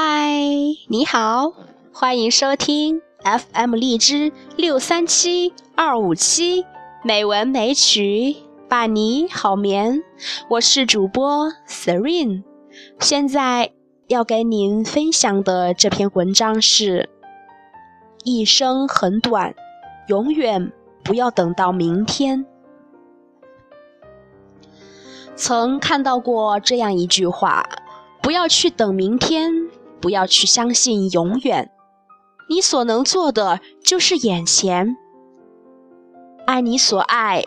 嗨，你好，欢迎收听 FM 荔枝六三七二五七美文美曲伴你好眠。我是主播 Serene，现在要给您分享的这篇文章是：一生很短，永远不要等到明天。曾看到过这样一句话：不要去等明天。不要去相信永远，你所能做的就是眼前，爱你所爱，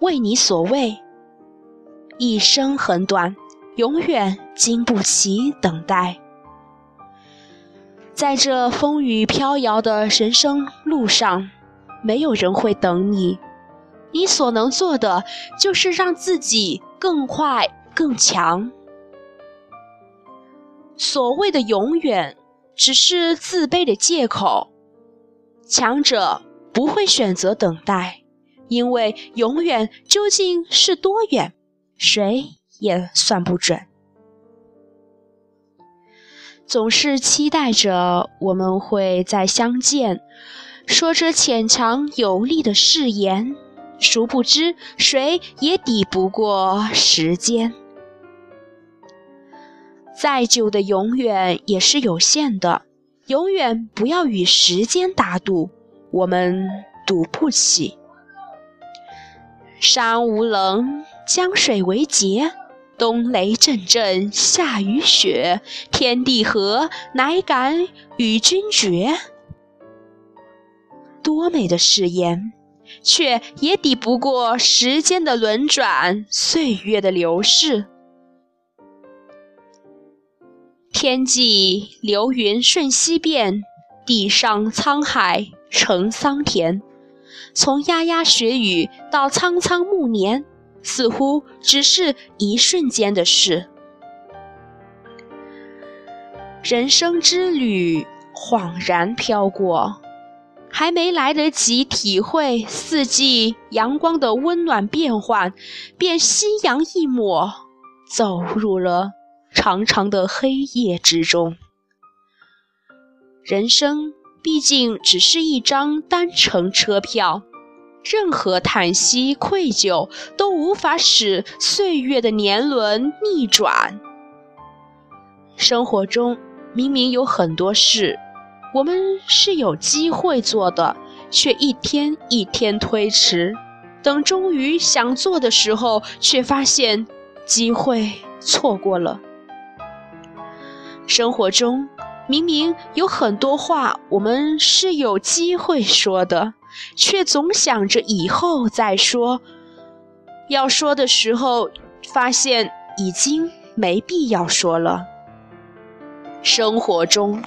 为你所为。一生很短，永远经不起等待。在这风雨飘摇的人生路上，没有人会等你，你所能做的就是让自己更快更强。所谓的永远，只是自卑的借口。强者不会选择等待，因为永远究竟是多远，谁也算不准。总是期待着我们会再相见，说着浅尝有力的誓言，殊不知谁也抵不过时间。再久的永远也是有限的，永远不要与时间打赌，我们赌不起。山无棱，江水为竭，冬雷阵阵，夏雨雪，天地合，乃敢与君绝。多美的誓言，却也抵不过时间的轮转，岁月的流逝。天际流云瞬息变，地上沧海成桑田。从丫丫学语到苍苍暮年，似乎只是一瞬间的事。人生之旅恍然飘过，还没来得及体会四季阳光的温暖变换，便夕阳一抹，走入了。长长的黑夜之中，人生毕竟只是一张单程车票，任何叹息、愧疚都无法使岁月的年轮逆转。生活中明明有很多事，我们是有机会做的，却一天一天推迟，等终于想做的时候，却发现机会错过了。生活中，明明有很多话我们是有机会说的，却总想着以后再说。要说的时候，发现已经没必要说了。生活中，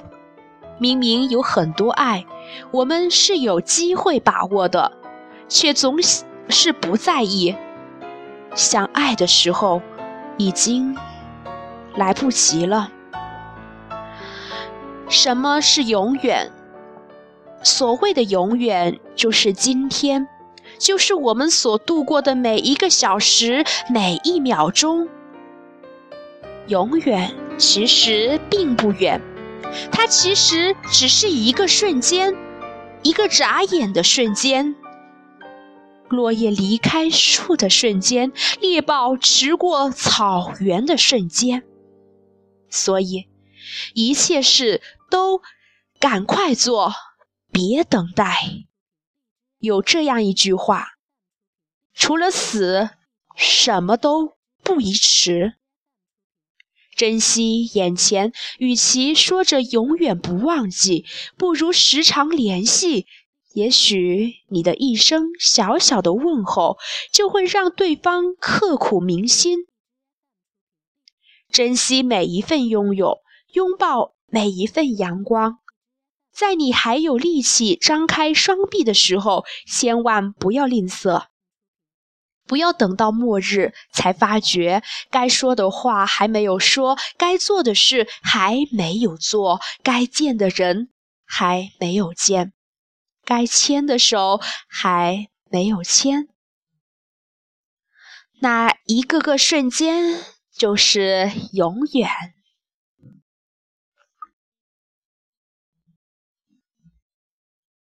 明明有很多爱我们是有机会把握的，却总是不在意。想爱的时候，已经来不及了。什么是永远？所谓的永远，就是今天，就是我们所度过的每一个小时、每一秒钟。永远其实并不远，它其实只是一个瞬间，一个眨眼的瞬间。落叶离开树的瞬间，猎豹驰过草原的瞬间。所以。一切事都赶快做，别等待。有这样一句话：除了死，什么都不宜迟。珍惜眼前，与其说着永远不忘记，不如时常联系。也许你的一声小小的问候，就会让对方刻骨铭心。珍惜每一份拥有。拥抱每一份阳光，在你还有力气张开双臂的时候，千万不要吝啬。不要等到末日才发觉，该说的话还没有说，该做的事还没有做，该见的人还没有见，该牵的手还没有牵。那一个个瞬间，就是永远。